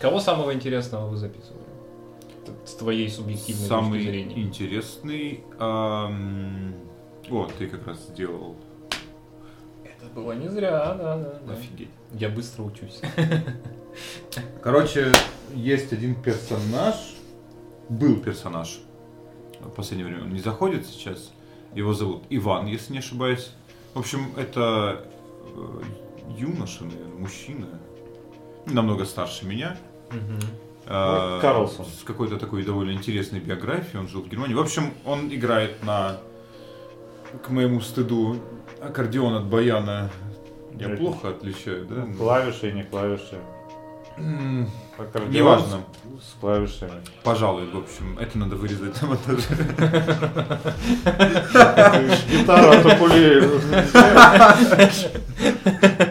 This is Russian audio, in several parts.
Кого самого интересного вы записывали? С твоей субъективной Самый точки зрения. интересный... ам, О, ты как раз сделал. Это было не зря, да, да. да. Офигеть. Я быстро учусь. Короче, есть один персонаж. Был персонаж. В последнее время он не заходит сейчас. Его зовут Иван, если не ошибаюсь. В общем, это э, юноша, наверное, мужчина. Намного старше меня. Мгм. Э, Ну, Карлсон. С какой-то такой довольно интересной биографией. Он жил в Германии. В общем, он играет на, к моему стыду, аккордеон от баяна. Я плохо отличаю, да? Клавиши и не клавиши. М, Аккордеон Неважно. С, с клавишами. Пожалуй, в общем, это надо вырезать на монтаже. Гитара от укулеле.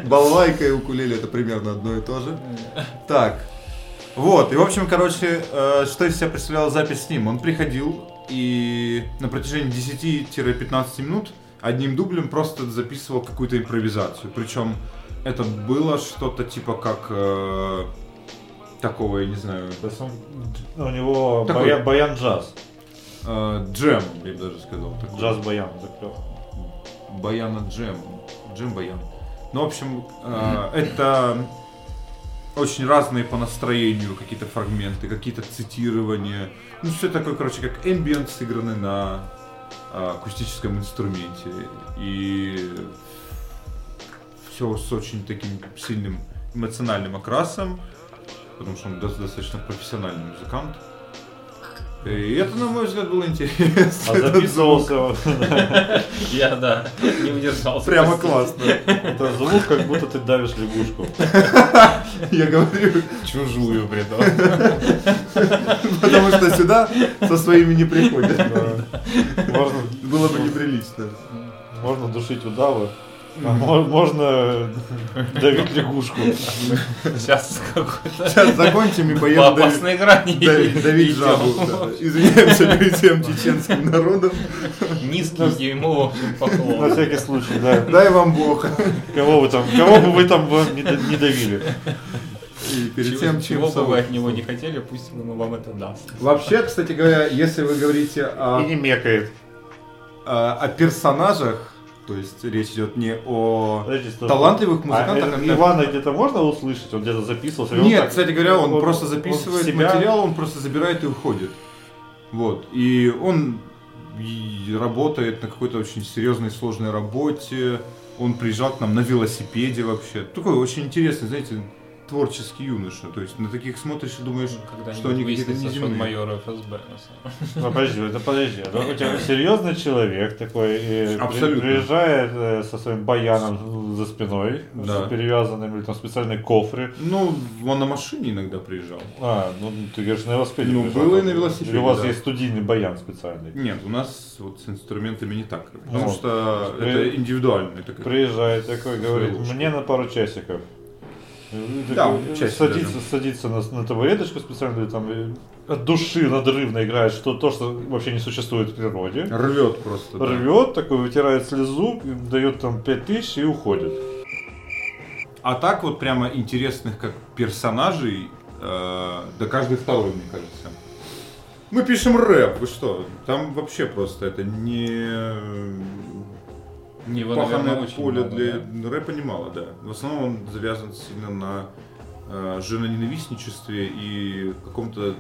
Балалайка и укулеле это примерно одно и то же. Так. Вот, и в общем, короче, э, что из себя представляла запись с ним? Он приходил и на протяжении 10-15 минут одним дублем просто записывал какую-то импровизацию. Причем это было что-то типа как э, такого, я не знаю, То есть он- у него Такой. баян, баян джаз. э, джем, я бы даже сказал. такой. Джаз баян. такой. Баяна Джем. Джем Баян. Ну, в общем, э, это очень разные по настроению какие-то фрагменты, какие-то цитирования. Ну, все такое, короче, как ambient сыграны на э, акустическом инструменте. И все с очень таким сильным эмоциональным окрасом, потому что он до- достаточно профессиональный музыкант. И это, на мой взгляд, было интересно. А записывался Я, да, не удержался. Прямо классно. это звук, как будто ты давишь лягушку. Я говорю, Чужую, при том. потому что сюда со своими не приходят. Можно, Было бы неприлично. можно душить удавы. А мо- можно давить лягушку. Сейчас какой-то Сейчас закончим и по поедем давить, опасной грани. давить- давить идем. жабу. Да. Извиняемся перед всем чеченским народом. Низкий ему, общем, На поклон. всякий случай, да. Дай вам Бог. Кого вы там, кого бы вы там не, да- не давили? И перед Чего, тем, чего чем бы вы от него не хотели, пусть он вам это даст. Вообще, кстати говоря, если вы говорите И о, не мекает. о, о персонажах, то есть речь идет не о Подожди, талантливых музыкантах, А, а э, Ивана где-то можно услышать? Он где-то записывался? он Нет, так- кстати говоря, он, он- просто он записывает себя- материал, он просто забирает и уходит. Вот. И он и работает на какой-то очень серьезной, сложной работе. Он приезжал к нам на велосипеде вообще. Такой очень интересный, знаете, творческий юноша. То есть на таких смотришь и думаешь, Когда что они какие-то неземные. майор ФСБ. на самом деле. Ну, подожди, это подожди. Да, У тебя серьезный человек такой, и Абсолютно. приезжает э, со своим баяном за спиной, Да. с перевязанным, или там специальные кофры. Ну, он на машине иногда приезжал. А, ну ты говоришь, на велосипеде. Ну, приезжал. было и на велосипеде, Или у вас да. есть студийный баян специальный. Нет, у нас вот с инструментами не так. Потому Ну, что при- это индивидуально. Это как- Приезжает такой, говорит, мне на пару часиков. И Да, садится, даже. садится на, на табуреточку специально, там от души надрывно играет, что то, что вообще не существует в природе. Рвет просто. да. Рвет, такой вытирает слезу, дает там 5000 и уходит. А так вот прямо интересных как персонажей, э, да каждый второй, мне кажется. Мы пишем рэп, вы что? Там вообще просто это не Его, паханное наверное, поле много, для да. рэпа немало, да. В основном он завязан сильно на э, женоненавистничестве и каком-то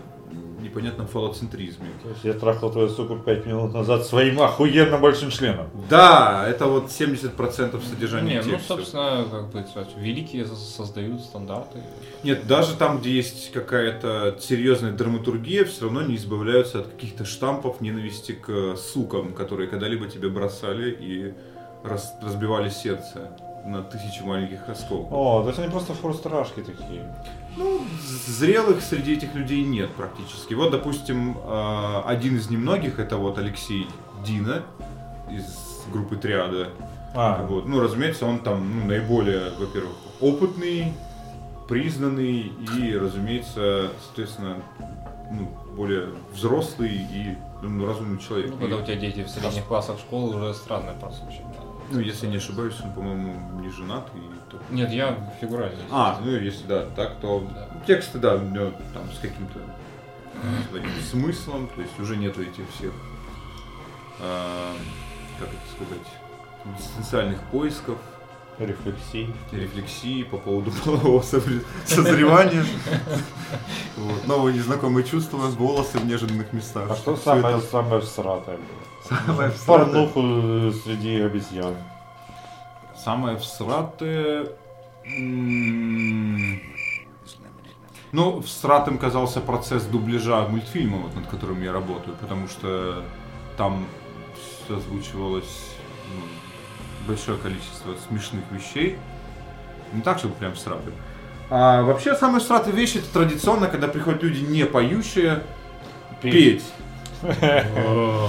непонятном фалоцентризме. То есть я трахал твою суку 5 минут назад своим охуенно большим членом. Да, это вот 70% содержания Не, ну, собственно, как бы сказать, великие со- создают стандарты. Нет, даже там, где есть какая-то серьезная драматургия, все равно не избавляются от каких-то штампов ненависти к сукам, которые когда-либо тебе бросали и рас- разбивали сердце на тысячи маленьких осколков. О, то есть они просто форстрашки такие. Ну, зрелых среди этих людей нет практически. Вот, допустим, э, один из немногих, это вот Алексей Дина из группы Триада. А, Вот. Ну, разумеется, он там ну, наиболее, во-первых, опытный, признанный и, разумеется, соответственно, ну, более взрослый и ну, разумный человек. Ну, когда И- у тебя дети в средних классах школы, уже странно прослушать. Да. Ну, если не ошибаюсь, он, по-моему, не женат. И то- Нет, я фигурально. А, ну если да, так, то Да. тексты, да, у него там с каким-то смыслом, то есть уже нету этих всех, а, как это сказать, экзистенциальных поисков, Рефлексий. рефлексии по поводу полового созре- созревания. Вот, Новые незнакомые чувства, волосы в неожиданных местах. А что самое, самое всратое было? Самое? Порнуху э, среди обезьян. Самое всратое... Ну, всратым казался процесс дубляжа мультфильма, вот, над которым я работаю, потому что там озвучивалось ну, большое количество смешных вещей. Не так, чтобы прям всратым. А вообще, самые всратые вещи это традиционно, когда приходят люди не поющие, петь.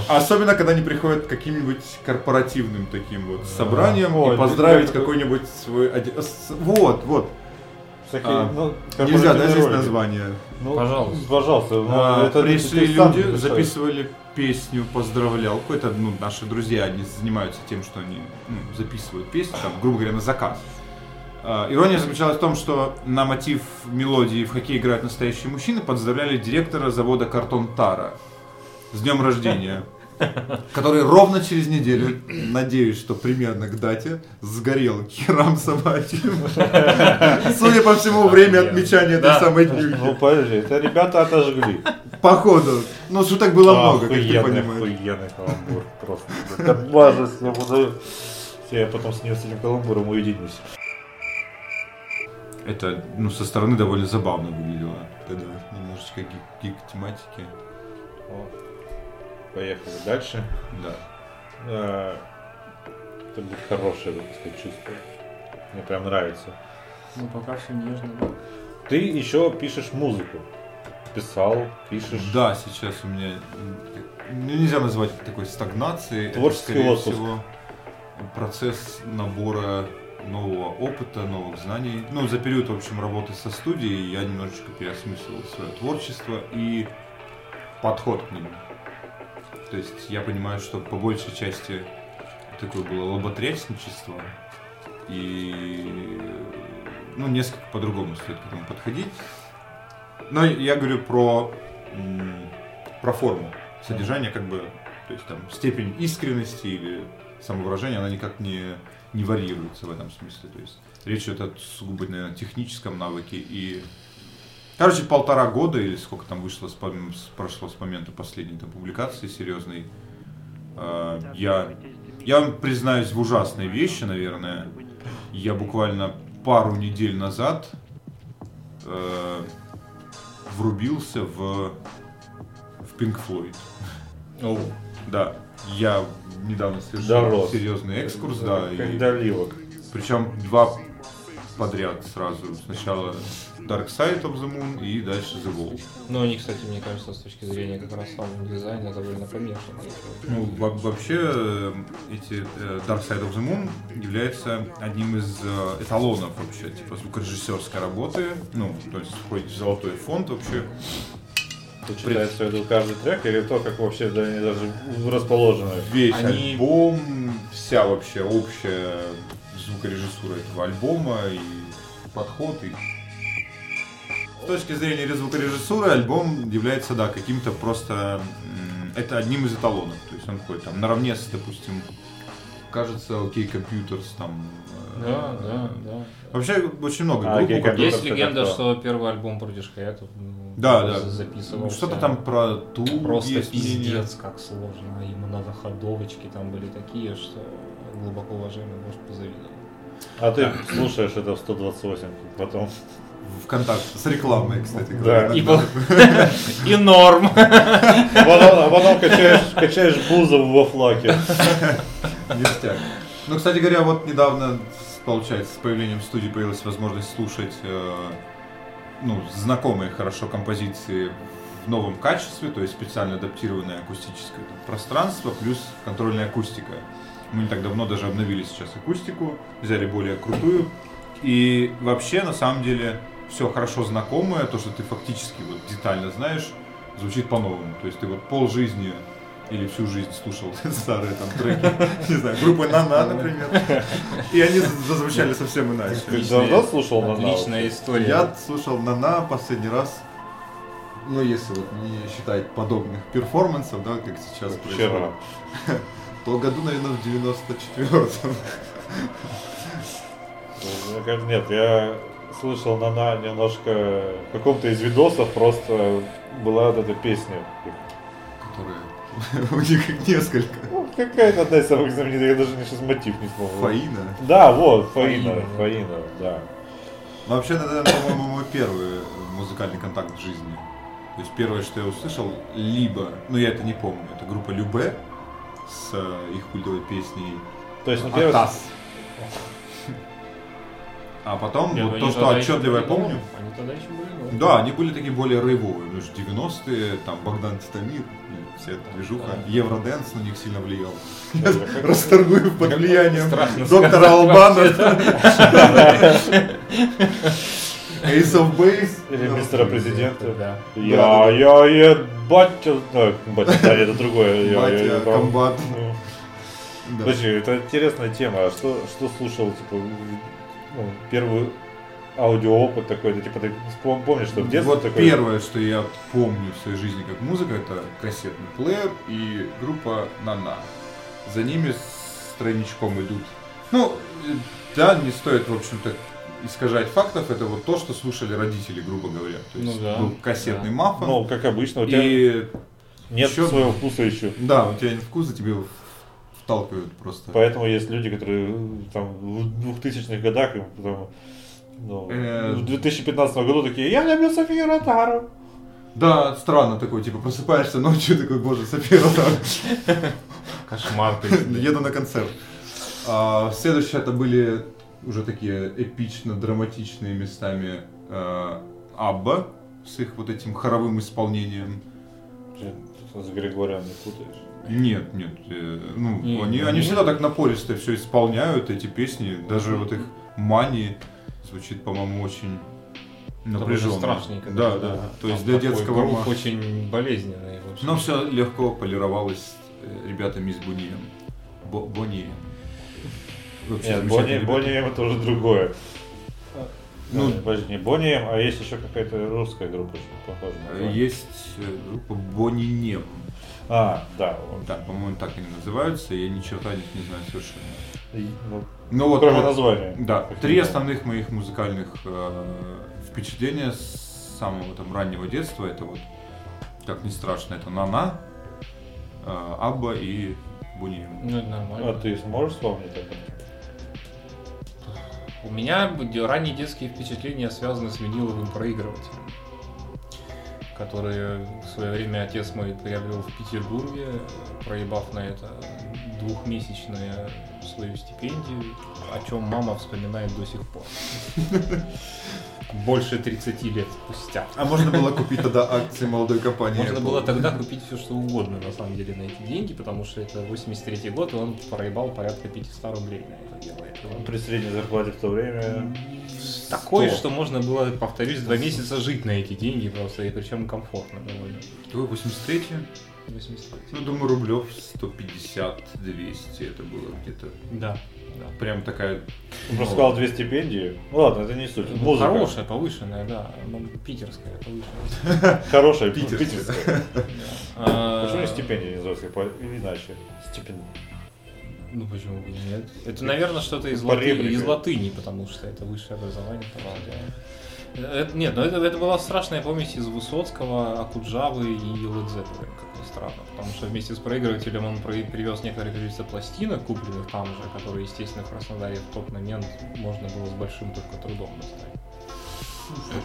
Особенно, когда они приходят к каким-нибудь корпоративным таким вот собранием и поздравить какой-нибудь свой... Вот, вот. Всякие, А, ну, Нельзя, да, здесь название. Ну, Пожалуйста. Пожалуйста. ну, А, это пришли люди, записывали песню, поздравлял. Какой-то, ну, наши друзья, они занимаются тем, что они записывают песни, там, грубо говоря, на заказ. А, Ирония заключалась в том, что на мотив мелодии в хоккей играют настоящие мужчины, поздравляли директора завода Картон Тара с днем рождения. Который ровно через неделю, надеюсь, что примерно к дате, сгорел керам собачьим. Судя по всему, время отмечания этой самой Ну, днюхи. подожди, это ребята отожгли. Походу. Ну, шуток было много, как ты понимаешь. охуенный каламбур. Просто. Как бажность, я буду... Я потом с ним с этим каламбуром уединюсь. Это, ну, со стороны довольно забавно выглядело. Когда немножечко гик, гик тематики. Вот. Поехали дальше. Да. Э, Это будет хорошее, так сказать, чувство. Мне прям нравится. Ну, пока все нежно. да. Ты еще пишешь музыку. Писал, пишешь. Да, сейчас у меня ну, нельзя назвать это такой стагнацией. Это, Творческий скорее отпуск. всего, процесс набора нового опыта, новых знаний. Ну, за период, в общем, работы со студией я немножечко переосмыслил свое творчество и подход к нему. То есть я понимаю, что по большей части такое было лоботрясничество. И ну, несколько по-другому стоит к этому подходить. Но я говорю про, про форму. Содержание как бы, то есть там степень искренности или самовыражения, она никак не, не варьируется в этом смысле. То есть речь идет о сугубо, наверное, техническом навыке и Короче, полтора года или сколько там вышло, с, с- прошло с момента последней там, публикации серьезной. э, я, я вам признаюсь в ужасной вещи, наверное. Я буквально пару недель назад э, врубился в, в Pink Floyd. Оу. Да, я недавно совершил Дорос. серьезный экскурс, да, и- Как доливок. причем два подряд сразу. Сначала Dark Side of the Moon и дальше The Wall. Ну, они, кстати, мне кажется, с точки зрения как раз саунд-дизайна довольно помешаны. Ну, во- вообще, э, эти э, Dark Side of the Moon является одним из э, эталонов вообще, типа, звукорежиссерской работы. Ну, то есть входит в золотой фонд вообще. Тут читается в виду каждый трек или то, как вообще да, они даже расположены. Весь Они- альбом, вся вообще общая звукорежиссура этого альбома и подход. И... С точки зрения звукорежиссуры альбом является, да, каким-то просто... Это одним из эталонов. То есть он входит там наравне с, допустим, кажется, OK Computers там... э, Да, да, да. Вообще очень много А, групп, у OK которых- Есть легенда, что первый альбом Брудиш Хаятов Да, да. записывался. Что-то там про ту Просто есть пиздец, как сложно. И многоходовочки там были такие, что глубоко уважаемый может позавидовать. А ты слушаешь это в 128, потом ВКонтакте. С рекламой, кстати Да. говоря. И, иногда. по- и норм. А потом, а потом качаешь, качаешь Бузову во флаке. Ништяк. Ну, кстати говоря, вот недавно, получается, с появлением студии появилась возможность слушать э, ну, знакомые хорошо композиции в новом качестве, то есть специально адаптированное акустическое там, пространство, плюс контрольная акустика. Мы не так давно даже обновили сейчас акустику, взяли более крутую. И вообще, на самом деле, все хорошо знакомое, то, что ты фактически вот детально знаешь, звучит по-новому. То есть ты вот пол жизни или всю жизнь слушал старые там треки, не знаю, группы Нана, например. И они зазвучали совсем иначе. Ты давно слушал Нана? Отличная история. Я слушал Нана последний раз, ну если вот не считать подобных перформансов, да, как сейчас Вчера. то году, наверное, в 94-м. Мне кажется, Нет, я слышал Нана немножко в каком-то из видосов просто была вот эта песня. Которые у них их несколько. Ну, какая-то одна из самых знаменитых, я даже сейчас мотив не смогу. Фаина. Да, вот, Фаина, Фаина, да. Фаина, да. Ну, вообще, это, по-моему, мой первый музыкальный контакт в жизни. То есть первое, что я услышал, либо, ну я это не помню, это группа Любе с э, их культовой песней То есть, ну, первый... Атас. А потом, Нет, вот они то, что тогда еще отчетливо я были помню, новые. Они тогда еще были новые. да, они были такие более рейвовые, ну, же 90-е, там Богдан Титамир, и вся эта движуха, Да. Евроденс на них сильно влиял. Как- Расторгую под влиянием Страшно доктора сказать Албана, Ace of Base. Или мистера президента. Да. Я, я, я, батя, ну, батя, да, это другое. Батя, комбат. Ну, Да. Подожди, это интересная тема. А что, что слушал, типа, ну, первый аудиоопыт такой, это типа ты пом- помнишь, что в детстве Вот такой. первое, что я помню в своей жизни как музыка, это кассетный плеер и группа Нана. За ними с тройничком идут. Ну, э, да, не стоит, в общем-то, искажать фактов. Это вот то, что слушали родители, грубо говоря. То есть Ну да, был кассетный да. мафон. Ну, как обычно, у тебя и нет еще- своего вкуса еще. да, у тебя нет вкуса, тебе вталкивают просто. Поэтому есть люди, которые там в 2000-х годах, им потом, ну, Э, в 2015 году такие, я люблю Софию Ротару. Да, странно такой, типа просыпаешься ночью, такой, боже, София Ротару. Кошмар. ты. Еду на концерт. А, следующее это были уже такие эпично-драматичные местами э, Абба с их вот этим хоровым исполнением. Ты С Григорием не путаешь. Нет, нет. э, ну, Не, они, не, они не. всегда так напористо все исполняют, эти песни. Даже вот их мани звучит, по-моему, очень напряженно. страшненько. Да, даже, да. То есть для детского грув ма- очень болезненный. Но все легко полировалось э, ребятами из Бунием. Бо- Бонием. Вообще Нет, замечательные Бонни, ребята. Бонни это уже другое. Ну, Ну, подожди, не Бонни, а есть еще какая-то русская группа, похожа на Бонни. Есть э, группа Бонинем. А, да. вот. Да, по-моему, так они называются, я ни черта о них не знаю совершенно. И, ну, Ну вот, кроме вот, названия. Да, три не основных моих музыкальных э, впечатления с самого там раннего детства, это вот, как ни страшно, это Нана, э, Абба и Бунием. Ну, это А нормально. ты сможешь вспомнить это? У меня ранние детские впечатления связаны с виниловым проигрывателем, который в свое время отец мой приобрел в Петербурге, проебав на это двухмесячную свою стипендию, о чем мама вспоминает до сих пор. Больше 30 лет спустя. А можно было купить тогда акции молодой компании? Можно Apple? было тогда купить все, что угодно, на самом деле, на эти деньги, потому что это 83 год, и он проебал порядка 500 рублей на это дело. Он При средней зарплате в то время... Такое, 100. что можно было, повторюсь, два месяца жить на эти деньги просто, и причем комфортно довольно. Твой 83 83. Ну, думаю, рублев 150-200 это было где-то. Да. Прям такая... Ты просто сказал две стипендии. Ну ладно, это не суть. Ну, Музыка. Хорошая, повышенная, да. Ну, Питерская, повышенная. Хорошая, Питерская. питерская. А, Почему не стипендия не называется иначе? Стипендия. Ну почему бы нет? Это, наверное, что-то из, латы- из латыни, потому что это высшее образование. Это- нет, но это, это была страшная помесь из Высоцкого, Акуджавы и ни странно. Потому что вместе с проигрывателем он привез некоторое количество пластинок, купленных там же, которые, естественно, в Краснодаре в тот момент можно было с большим только трудом достать.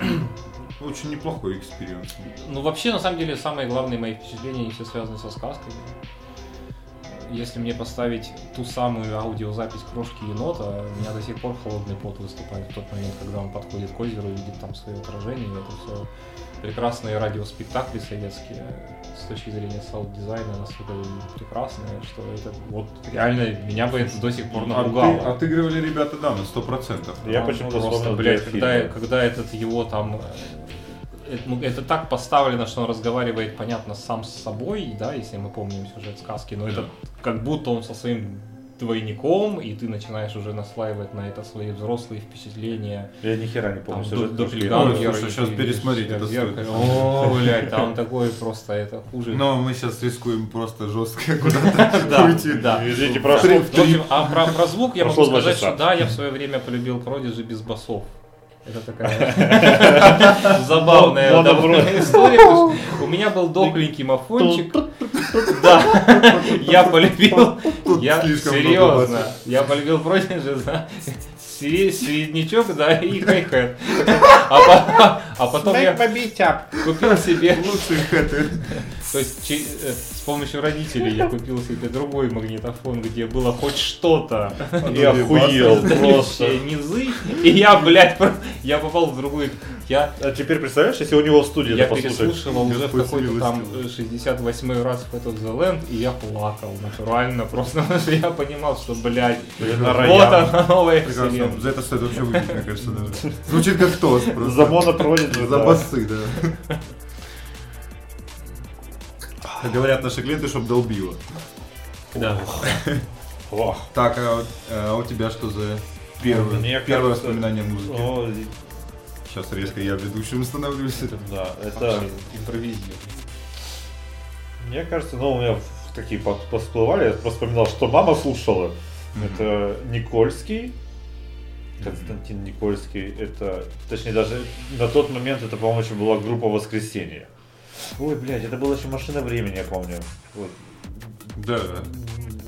Очень неплохой experience. Ну, вообще, на самом деле, самые главные мои впечатления, они все связаны со сказками. Если мне поставить ту самую аудиозапись крошки енота, у меня до сих пор холодный пот выступает в тот момент, когда он подходит к озеру и видит там свое отражение. Это все прекрасные радиоспектакли советские с точки зрения саунд-дизайна настолько прекрасные, что это вот реально меня бы это до сих пор напугало. Отты- Отыгрывали ребята, да, на 100%. Я почему-то просто, вспомнил блядь, когда, когда этот его там это, ну, это так поставлено, что он разговаривает, понятно, сам с собой, да, если мы помним сюжет сказки, но это как будто он со своим двойником, и ты начинаешь уже наслаивать на это свои взрослые впечатления. Я ни хера не помню Там сюжет до- Ой, слушай, ты пересмотреть это стоит. О, блядь, там такое просто, это хуже. Но мы сейчас рискуем просто жестко куда-то Да, уйти. да. Извините, В прошло. общем, а про, звук я могу сказать, что да, я в свое время полюбил Продиджи без басов. Это такая забавная история. У меня был дохленький мафончик. Да, я полюбил, я серьезно, я полюбил Продиджи за сре- среднячок, да, и хай-хэт. А, а потом я купил себе Лучшие хэты. То есть че- э, с помощью родителей я купил себе другой магнитофон, где было хоть что-то. Я охуел просто. Низы. И я, блядь, я попал в другую. Я, А теперь представляешь, если у него в студии я переслушивал уже в какой-то там милостивый. э, 68 раз в этот The Land, и я плакал натурально просто, потому что я понимал, что, блядь, вот она новая вселенная. За это стоит вообще выпить, мне кажется, даже. Звучит как тост просто. За моно проводит За басы, да. Как говорят наши клиенты, чтоб долбило. Да. Ох. Так, а, а у тебя что за первое, Мне первое кажется, воспоминание музыки? О, Сейчас резко я ведущим становлюсь. да, это... Импровизируем. Мне кажется, ну, у меня такие по- всплывали, я просто вспоминал, что мама слушала. Это Никольский, Константин Никольский, это, точнее, даже на тот момент это, по-моему, еще была группа «Воскресенье». Ой, блядь, это была еще «Машина времени», я помню. Вот. Да.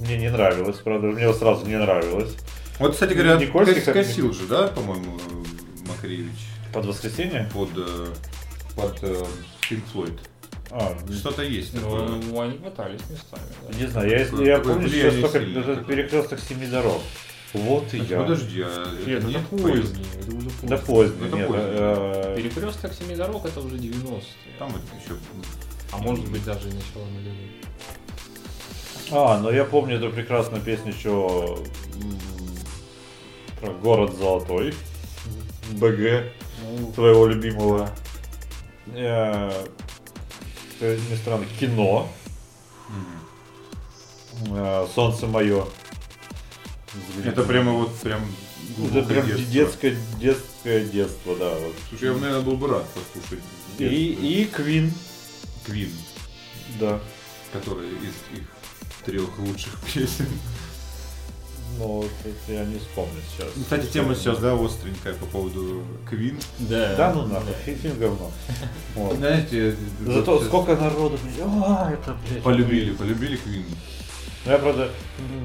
Мне не нравилось, правда, мне сразу не нравилось. Вот, кстати говоря, Никольский кос- как- косил же, да, по-моему, Макаревич Под «Воскресенье»? под, э, под э, Pink Floyd. А, Что-то есть такое. Ну, они пытались местами, да. не знаю, я, я помню влияние сейчас только сильное этот такое. перекресток семи дорог. Вот и я. Подожди, а это нет поздний, это уже Да поздний. поздно, Это нет. поздно. э, Перекресток семи дорог это уже 90-е. Там это еще... А может быть даже и начало нулевых. А, ну я помню эту прекрасную песню еще м, про город золотой. БГ, Ну, твоего любимого. Э, Как ни странно, кино. Э, Солнце мое. Это прямо вот прям... Это прям детство. детское, детское детство, да. Вот. Слушай, я, бы, наверное, был бы рад послушать И, и Квин, Квин, да. который из их трех лучших песен. Но вот это я не вспомню сейчас. Кстати, тема сейчас, да, остренькая по поводу Квин. Да. Да ну нахуй, фи- фильм говно. Вот. Знаете, Зато вот сколько народу, блядь, а, это, блядь. полюбили, полюбили Квин. Ну, я, правда,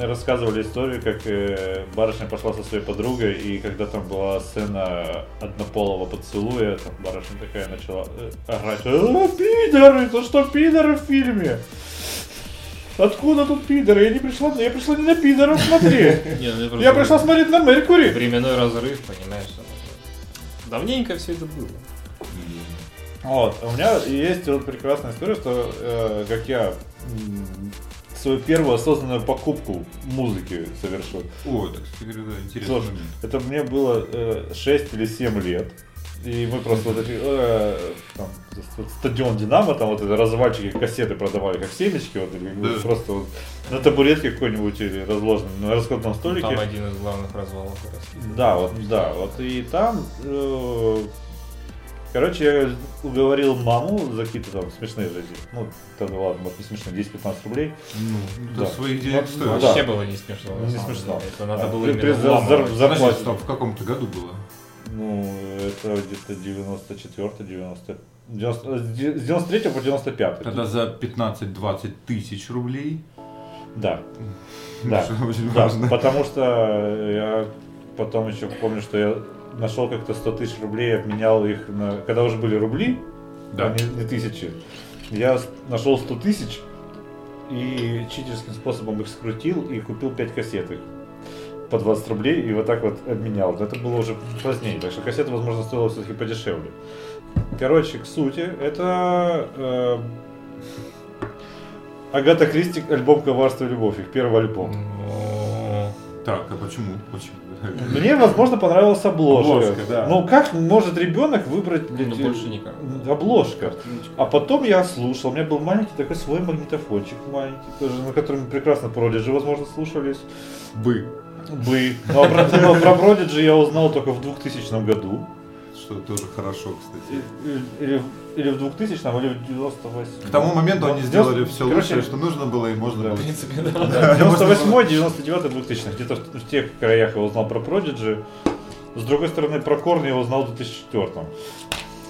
рассказывали историю, как э, барышня пошла со своей подругой, и когда там была сцена однополого поцелуя, там барышня такая начала э, орать, а, пидоры, это что пидоры в фильме? Откуда тут пидоры? Я не пришла, я пришла не на пидоров смотреть. Ну, Я пришла смотреть на Меркури. Временной разрыв, понимаешь? Давненько все это было. Вот, у меня есть вот прекрасная история, что как я свою первую осознанную покупку музыки совершил. О, это, кстати да, Слушай, момент. это мне было э, 6 или 7 лет. И мы просто вот эти, э, там, стадион Динамо, там вот это развальчики кассеты продавали, как семечки, вот, или Да. просто вот на табуретке какой-нибудь или разложенной на раскладном столике. Там один из главных развалов. Да, вот, да, вот и там, э, короче, я уговорил маму за какие-то там смешные же, ну, тогда ладно, может не смешные, 10-15 рублей. Ну, Да. своих денег Ну, стоит. да. Вообще было не смешно. Не смешно. деле. Это надо А, было при- именно при зар- зарплате. стоп, в каком-то году было? Ну, это где-то 94 90 90 с 93 по 95 Тогда за 15-20 тысяч рублей. Да. Да. Да, важно. потому что я потом еще помню, что я нашел как-то 100 тысяч рублей, обменял их на... Когда уже были рубли, Да. а не, не тысячи, я нашел 100 тысяч и читерским способом их скрутил и купил 5 кассет их по 20 рублей и вот так вот обменял. Это было уже позднее, так что кассета, возможно, стоила все-таки подешевле. Короче, к сути, это э, Агата Кристи альбом «Коварство и любовь», их первый альбом. Ну, Так, а почему? Почему? Мне, возможно, понравилась обложка. Обложка, да. Ну, как может ребенок выбрать блин, Ну, больше никак. обложка? А потом я слушал, у меня был маленький такой свой магнитофончик маленький, тоже, на котором прекрасно Продиджи, возможно, слушались. Бы. Бы. Но про, но про Продиджи я узнал только в 2000 году. Что тоже хорошо, кстати. Или, или в 2000 или в 98 К тому моменту они сделали все Короче, лучшее, что нужно было, и можно да. было. В принципе, да. Да, можно было- 98 99 2000 где-то в, в тех краях я узнал про Продиджи. С другой стороны, про Korn я узнал в 2004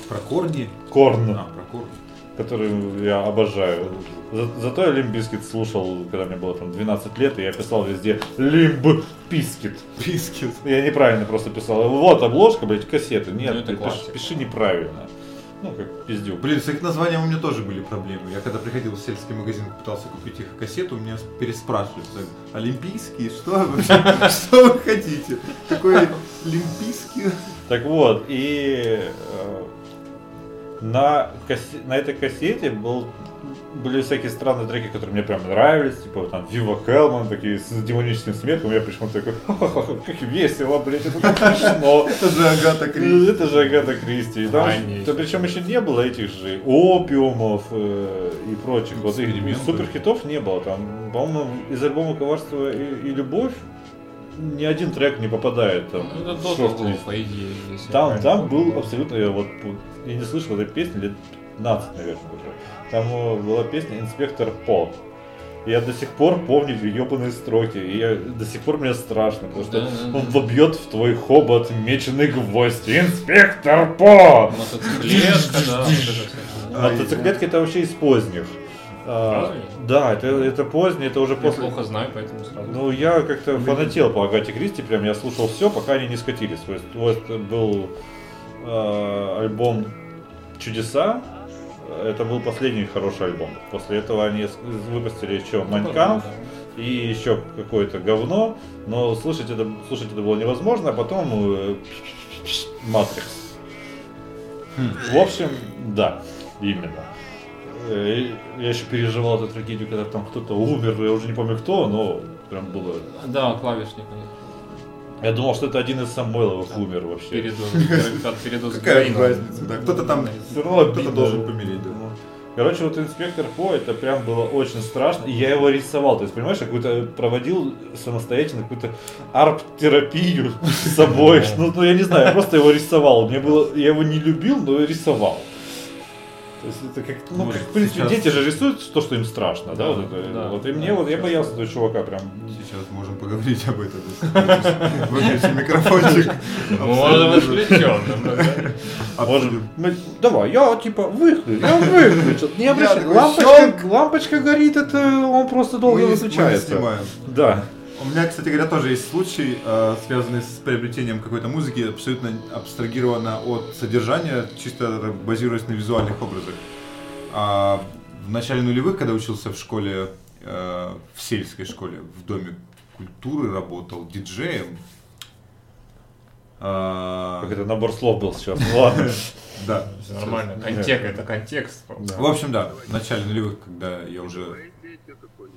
Про корни? Korn. А, про корни. который я обожаю. За- зато я Limp Bizkit слушал, когда мне было там 12 лет, и я писал везде Limp Bizkit. Bizkit. Я неправильно просто писал. Вот обложка, блядь, кассеты. Нет, Ну, это ты пиш- классика. пиши неправильно. Ну, как пиздюк. Блин, с их названием у меня тоже были проблемы. Я когда приходил в сельский магазин, пытался купить их кассету, меня переспрашивают. так, Олимпийские? Что вы хотите? Какой олимпийский? Так вот, и э, на, кассе- на этой кассете был, были всякие странные треки, которые мне прям нравились, типа там Вива Хелман, такие с демоническим смехом, я почему-то такой, «Ха-ха-ха, как весело, блядь, это так смешно. Это же Агата Кристи. Это же Агата Кристи. И да, причем еще не было этих же опиумов э, и прочих. Вот их Экспериментов. суперхитов не было. Там, по-моему, из альбома Коварство и, и любовь ни один трек не попадает там. Ну, это до того, по идее. Там, там был абсолютно, я вот я не слышал этой песни лет 15, наверное, уже. Там э, была песня Инспектор По. Я до сих пор помню ее ебаные строки. И я, до сих пор мне страшно, потому что Да, да, он вобьет в твой хобот меченый гвоздь. Инспектор По! Мотоциклетка, да. вот это всё. А, Мотоциклетка это вообще из поздних. А, да, это, это позднее, это уже Я после. плохо знаю, поэтому сразу. Ну, я как-то фанател по Агате Кристи, прям я слушал все, пока они не скатились. То есть, вот был э, альбом Чудеса, это был последний хороший альбом. После этого они выпустили еще Майнкамп и еще какое-то говно, но слушать это, слушать это было невозможно, а потом э, Матрикс. В общем, да, именно. Э, Я еще переживал эту трагедию, когда там кто-то умер, я уже не помню кто, но прям было. Да, клавишник. Я думал, что это один из Самойловых умер вообще. Передоз, от передоза Какая разница? Да, кто-то там, Всё равно кто-то должен помереть, да. Короче, вот инспектор По, это прям было очень страшно. И я его рисовал. То есть, понимаешь, я какую-то проводил самостоятельно какую-то арт-терапию с собой. Ну, ну, я не знаю, я просто его рисовал. Мне было, я его не любил, но рисовал. То есть это как, ну, Может, как, в принципе, сейчас- дети же рисуют то, что им страшно, да, Да, вот это. да, вот и да, мне вот я боялся этого чувака прям. Сейчас можем поговорить об этом. Выключи микрофончик. Можно. Можем. Мы- давай, я типа выключу, я выключил. Не обращай. Лампочка, горит, это он просто долго выключается. Да. У меня, кстати говоря, тоже есть случай, э, связанный с приобретением какой-то музыки, абсолютно абстрагировано от содержания, чисто базируясь на визуальных образах. А в начале нулевых, когда учился в школе, э, в сельской школе, в Доме культуры работал диджеем. А, Как это набор слов был сейчас. Ну ладно. Да. Нормально. Контекст, это контекст. В общем, да, в начале нулевых, когда я уже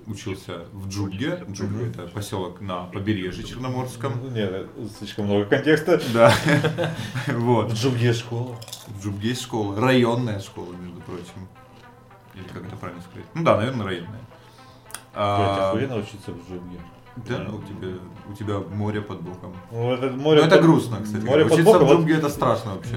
учился в Джуге, Джуга это поселок на побережье Черноморском, Ну, Нет, слишком много контекста. да, вот, В Джуге школа. в Джуге есть школа, районная школа, между прочим, или как это правильно сказать, ну да, наверное, районная. Блять, А, охуенно учиться в Джуге. Да, у тебя, у тебя море под боком. Ну, это Ну, море это под- грустно, кстати. Море под Учиться боком. в вот- Джуге это страшно вообще.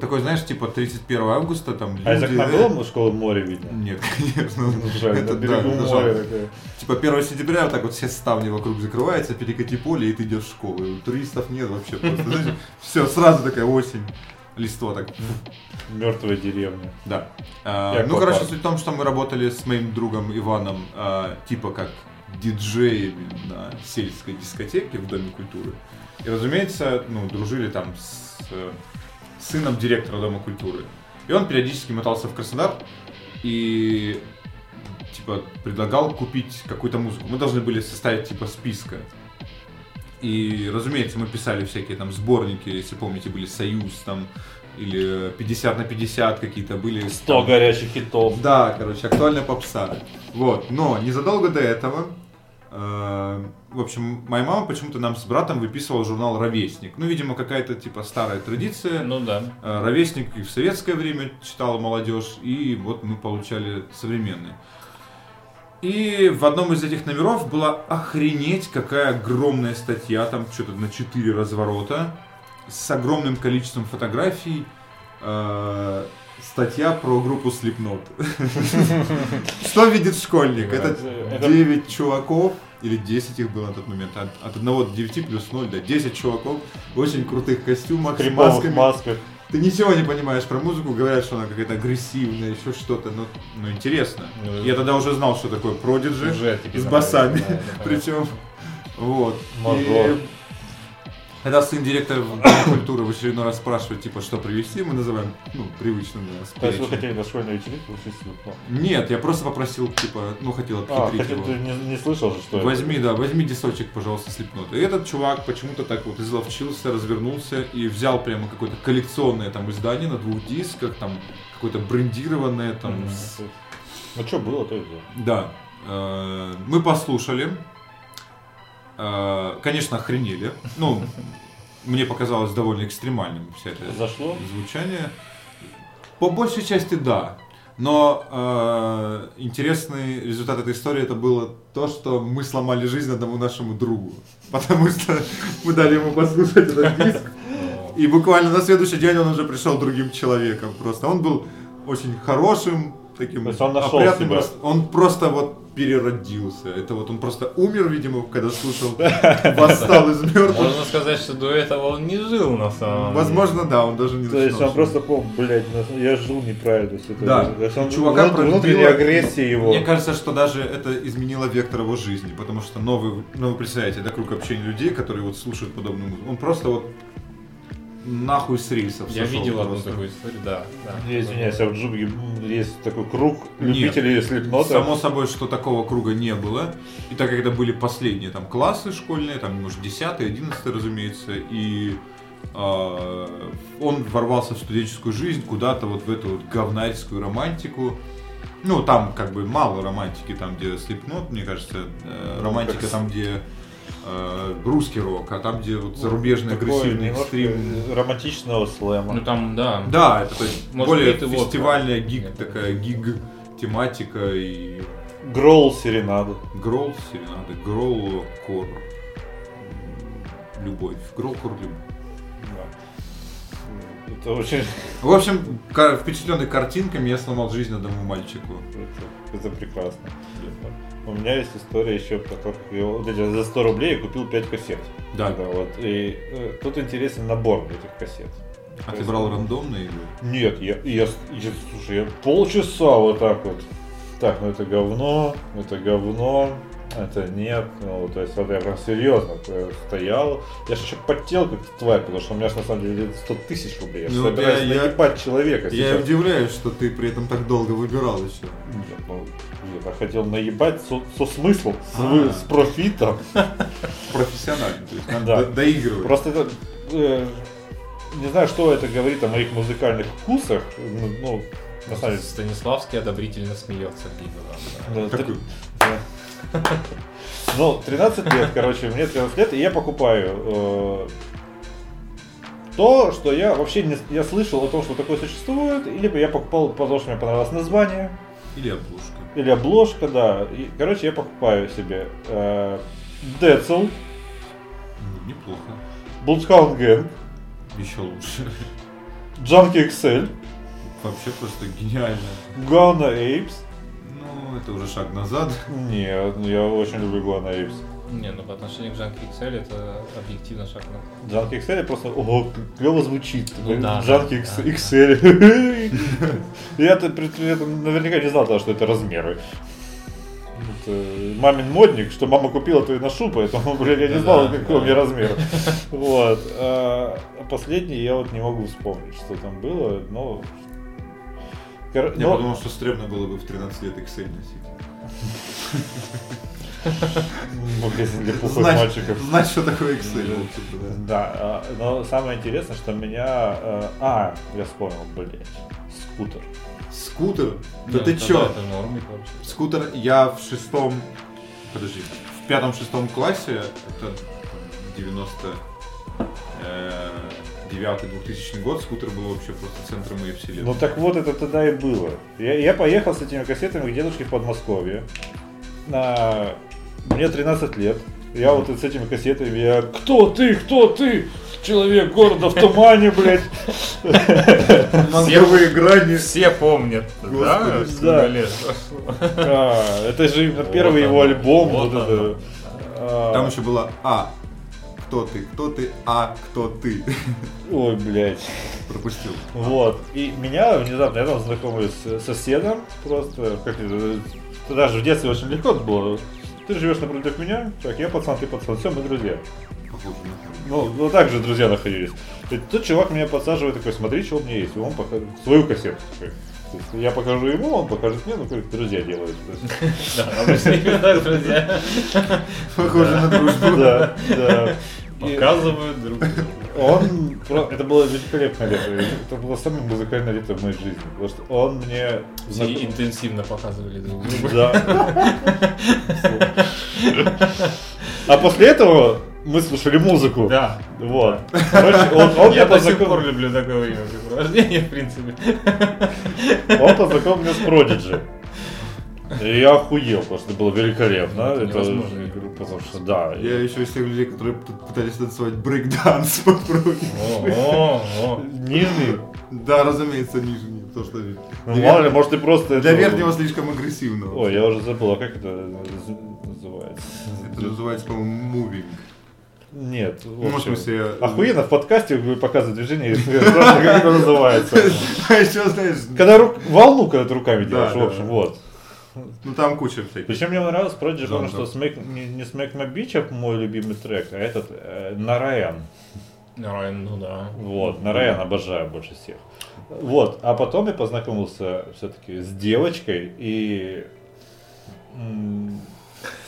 Такой, знаешь, типа 31 августа там А из люди- окна было школы море видно? Нет, конечно. Ну, Жаль, Это на да, берегу это моря такое. Типа 1 сентября вот так вот все ставни вокруг закрываются, перекати поле, и ты идешь в школу. И туристов нет вообще просто. Все, сразу такая осень. Листва так. Мертвая деревня. Да. А, ну, короче, суть в том, что мы работали с моим другом Иваном, а, типа как диджеями на сельской дискотеке в Доме культуры. И, разумеется, ну, дружили там с э, сыном директора Дома культуры. И он периодически мотался в Краснодар и типа предлагал купить какую-то музыку. Мы должны были составить типа списка. И, разумеется, мы писали всякие там сборники, если помните, были Союз там, или 50 на 50 какие-то были. 100 там, горячих хитов. да, короче, актуальная попса. Вот. Но незадолго до этого Э, В общем, моя мама почему-то нам с братом выписывала журнал «Ровесник». Ну, видимо, какая-то типа старая традиция. Ну да. Э, Ровесник и в советское время читала молодежь, и вот мы получали современный. И в одном из этих номеров была охренеть какая огромная статья, там что-то на 4 разворота, с огромным количеством фотографий. Э, Статья про группу Slipknot. Что видит школьник? Это Это- 9 чуваков, или 10 их было на тот момент, от, от 1 до 9 плюс 0, да, 10 чуваков в очень крутых костюмах, с масками. масках. Ты ничего не понимаешь про музыку, говорят, что она какая-то агрессивная, еще что-то, ну, ну интересно. Ну, Я тогда уже знал, что такое продиджи с басами, причем, вот. Мажор. И Когда сын директора культуры в очередной раз спрашивает, типа, что привезти, мы называем, ну, привычным нас. То есть вы хотели на школьную вечеринку учиться? Нет, я просто попросил, типа, ну, хотел А, обхитрить хотя его. ты не, не слышал же, что это? Возьми, да, возьми дисочек, пожалуйста, слепнут. И этот чувак почему-то так вот изловчился, развернулся и взял прямо какое-то коллекционное там издание на двух дисках, там какое-то брендированное, там, Мгм. с- Ну что было, то и было. да. Э, Мы послушали. Э, Конечно, охренели. Ну, мне показалось довольно экстремальным вся это Зашло? звучание. По большей части да. Но э, интересный результат этой истории это было то, что мы сломали жизнь одному нашему другу. Потому что мы дали ему послушать этот диск. И буквально на следующий день он уже пришел другим человеком. Просто он был очень хорошим, таким То есть он нашел опрятным. себя. рас- Он просто вот переродился. Это вот он просто умер, видимо, когда слушал, восстал из мертвых. Можно сказать, что до этого он не жил на самом Возможно, да, он даже не То есть он просто помнил, блядь, я жил неправильно. Да. То есть он, Чувака пробило. агрессия его. Мне кажется, что даже это изменило вектор его жизни, потому что новый, ну вы представляете, да, круг общения людей, которые вот слушают подобную музыку, он просто вот нахуй с рельсов Я сошел видел одну просто. такую историю, да. да. Я извиняюсь, а в Джубге есть такой круг Нет. любителей слепнота. Само собой, что такого круга не было. И так как это были последние там классы школьные, там, может, 10 11 разумеется, и а, он ворвался в студенческую жизнь куда-то вот в эту вот говнарскую романтику. Ну, там как бы мало романтики, там, где слепнот, мне кажется, э, романтика как с- там, где э, русский рок, а там, где вот зарубежный Такой агрессивный экстрим. романтичного слэма. Ну там, да. Да, это то есть Может, более это вот, фестивальная да. гиг, Нет, такая гиг тематика и Гроул серенады. Гролл серенады, гролл кор. Любовь. Гролл кор любовь. Это очень... В общем, впечатленный картинками я сломал жизнь одному мальчику. Это, это прекрасно. У меня есть история еще про как я вот эти за 100 рублей я купил 5 кассет. Да. вот. И э, тут интересен набор этих кассет. А То ты есть- брал рандомно или? Нет, я, я, я- слушай, я полчаса вот так вот. Так, ну это говно, это говно, это нет. Ну, то есть вот я прям серьезно стоял. Я же еще потел как тварь, потому что у меня же на самом деле 100 тысяч рублей. Я же Ну, собираюсь я- я- наебать человека Я сейчас. удивляюсь, что ты при этом так долго выбирал еще. Нет, ну, я хотел наебать со, со смыслом, с, А. с профитом. Профессионально, то есть надо доигрывать. Просто это, э, не знаю, что это говорит о моих музыкальных вкусах. Ну, ну, на самом деле, Станиславский одобрительно смеется. типа, да, Ну, 13 лет, короче, мне 13 лет, и я покупаю э, то, что я вообще не я слышал о том, что такое существует, либо я покупал потому, что мне понравилось название, Или обложка. или обложка, да. И, короче, я покупаю себе э, Децл, Ну, неплохо. Bloodhound Gang, Еще лучше. Junkie XL, Вообще просто гениально. Guana Apes. Ну, это уже шаг назад. Нет, ну, я очень люблю Guana Apes. Не, ну по отношению к Жанке XL это объективно шаг на Junkie XL просто, ого, клево звучит. Ну да, Junkie да, да. XL. Я-то наверняка не знал, что это размеры. Это мамин модник, что мама купила, то и ношу, поэтому, блядь, я не знал, Да, какой у меня размер. Вот. А последний я вот не могу вспомнить, что там было, но... Кор- Я но- подумал, что стрёмно было бы в 13 лет Excel носить. Магазин для пухлых мальчиков. знать, что такое Excel. в общем-то, да. Да, а, но самое интересное, что меня... э, А, я вспомнил, блядь, скутер. Скутер? Да Ну, ты чё? Скутер я в шестом... Подожди. В пятом-шестом классе, это 99-2000 год, скутер был вообще просто центром моей вселенной. Ну так вот это тогда и было. Я, я поехал с этими кассетами к дедушке в Подмосковье. На... Мне 13 лет. Я вот с этими кассетами, я... Кто ты? Кто ты? Человек города в тумане, блядь. Мозговые грани. Все помнят, да? Да. А, это же именно первый его альбом. А, Там еще было А. Кто ты? Кто ты? А. Кто ты? Ой, блядь. Пропустил. Вот. И меня внезапно, я там знакомлюсь с соседом, просто, как это, тогда же в детстве очень легко было. Ты живешь напротив меня, так, я пацан, ты пацан, все, мы друзья. Ну, ну так же друзья находились. И тут чувак меня подсаживает такой, смотри, что у меня есть. И он покажет свою кассету. такой. Я покажу ему, он покажет мне, ну как друзья делают. Да, обычно именно так, друзья. Похоже на дружбу. Да, да. Показывают друг другу. Он, это было великолепное лето. Это было самое музыкальное лето в моей жизни. Потому что он мне... Все интенсивно показывали друг другу. Да. А после этого мы слушали музыку. Да. Вот. Короче, он, он Я до сих пор люблю такое времяпрепровождение, в принципе. он познакомил меня с Prodigy. И я охуел, потому что это было великолепно. Это Это, невозможная игра. потому что, да. Я еще из тех людей, которые пытались танцевать брейк-данс по. Нижний. Да, разумеется, нижний. То, что Ну, мало ли, может, ты просто... для верхнего слишком агрессивного. Ой, я уже забыл, а как это наз- называется? Это называется, по-моему, мувинг. Нет, в Ну, в общем, смысле, Охуенно в подкасте вы показываете движение, как это называется. А Когда рук, волну, когда ты руками Да, делаешь, в общем, вот. ну там куча всяких. Причем мне нравилось Prodigy, потому что не, Smack My Bitch, мой любимый трек, а этот э, Нараян. Райан, ну да. Вот, Нараян обожаю больше всех. Вот, а потом я познакомился все-таки с девочкой и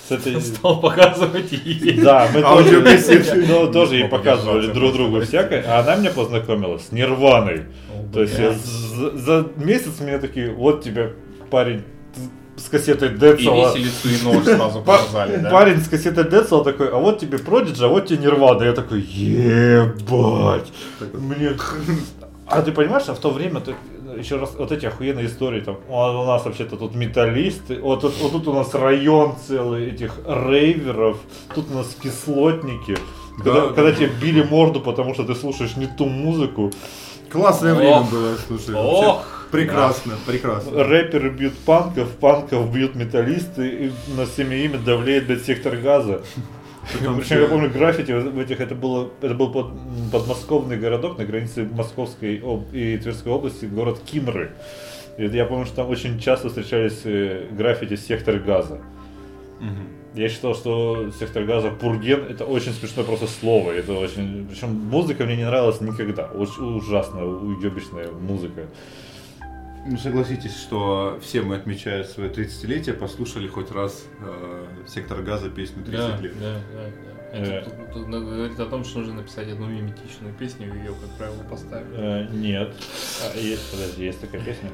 с этой... Стал показывать ей. Да, мы тоже, Аудиокассеты. ну, тоже ей Мог показывали друг другу всякое, а она меня познакомила с Нирваной. То есть за, за месяц мне такие, вот тебе парень с кассетой И Децела. виселицу и нож сразу показали, да? Парень с кассетой Децела такой, а вот тебе Prodigy, а вот тебе Нирвана. Я такой, ебать. Мне... А ты понимаешь, а в то время ты еще раз вот эти охуенные истории там, «О, у нас вообще-то тут металлисты, вот, тут- вот тут у нас район целый этих рейверов, тут у нас кислотники. Когда, Да, когда да. тебе били морду, потому что ты слушаешь не ту музыку, Классное Ох. время было, слушай. Ох. Прекрасно, прекрасно. рэперы бьют панков, панков бьют металлисты, и на всеми ими давлеет, блядь, сектор газа. Причем я помню граффити в этих, это было, это был под, подмосковный городок на границе Московской и Тверской области, город Кимры. И я помню, что там очень часто встречались э, граффити сектор газа. Мгм. Я считал, что сектор газа Пурген это очень смешное просто слово. Это очень. Причем музыка мне не нравилась никогда. Очень ужасно уебищная музыка. Ну, согласитесь, что все мы, отмечая свое 30-летие, послушали хоть раз э, «Сектор газа» песню 30 Да, лет. да, да, да. Э. Это тут- тут говорит о том, что нужно написать одну миметичную песню и ее, как правило, поставить. Э, нет. А, есть, подожди, есть такая песня.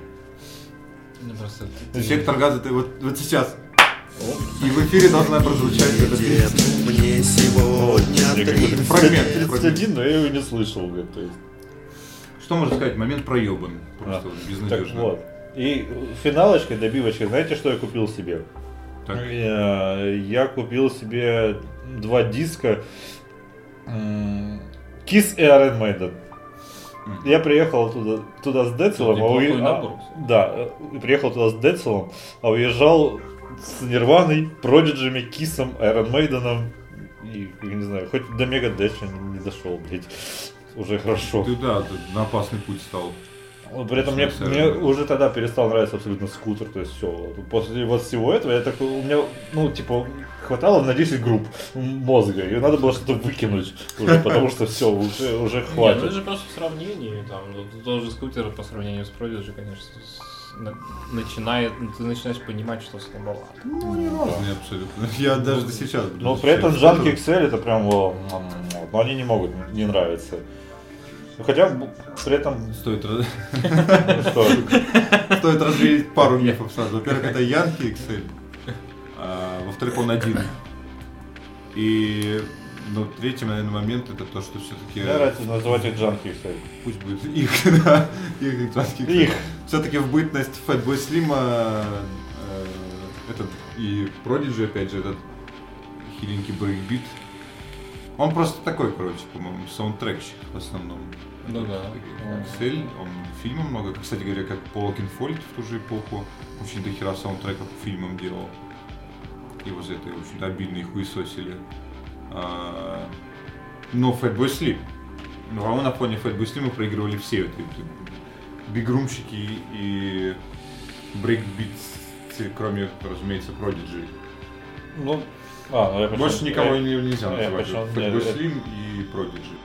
Ну, просто Ну, «Сектор газа» ты вот, вот сейчас. И в эфире должна прозвучать эта песня. мне сегодня Я как бы три. Фрагмент, 31, но я его не слышал. то есть. Что можно сказать? Момент проебан. Просто А, вот Так безнадежно. вот. И финалочкой, добивочкой, знаете, что я купил себе? Так. Э, Я купил себе два диска Kiss и Iron Maiden. Я приехал туда, туда с Децелом, а уе- а- да, э, приехал туда с Децелом, а уезжал с Нирваной, Продиджами, Кисом, Iron Maiden и, я не знаю, хоть до Мега Дэша не, не дошел, блядь, уже хорошо. Ты да, ты на опасный путь стал. При этом мне, мне уже тогда перестал нравиться абсолютно скутер, то есть все. После вот всего этого я такой, у меня, ну, типа, хватало на 10 групп мозга, и надо было что-то выкинуть уже, потому что все, уже, уже Не, ну это хватит. же просто в сравнении, там, ну, тот же скутер по сравнению с Prodigy, конечно, начинает, ну, ты начинаешь понимать, что слабовато. Ну, не разные абсолютно. Я даже до сейчас буду Но при этом Junkie скутер. XL это прям, но они не могут не нравиться. Ну, Хотя при этом, Стоит, ну, стоит развеять пару мифов сразу. Во-первых, это Янки XL. а, Во-вторых, он один. И ну, третий, наверное, момент это то, что все-таки... Мне нравится называть их джанки, кстати. Пусть будет их, да, их, их, джанки. Их. Все-таки в бытность Fatboy Slim этот и Prodigy, опять же, этот хиленький брейкбит. Он просто такой, короче, по-моему, саундтрекщик в основном. Ну да. Аксель, он фильмы много, кстати говоря, как Пол Кинфольд в ту же эпоху, очень до хера саундтреков к фильмам делал. Его за это очень обидно и хуесосили. А, но Fatboy Slim. Ну, а на фоне Fatboy Slim проигрывали все вот эти бигрумщики и брейкбитсы, кроме, разумеется, Prodigy. Ну, а, ну я почему- Больше я- не, нельзя называть. почему- Fatboy Slim и Prodigy.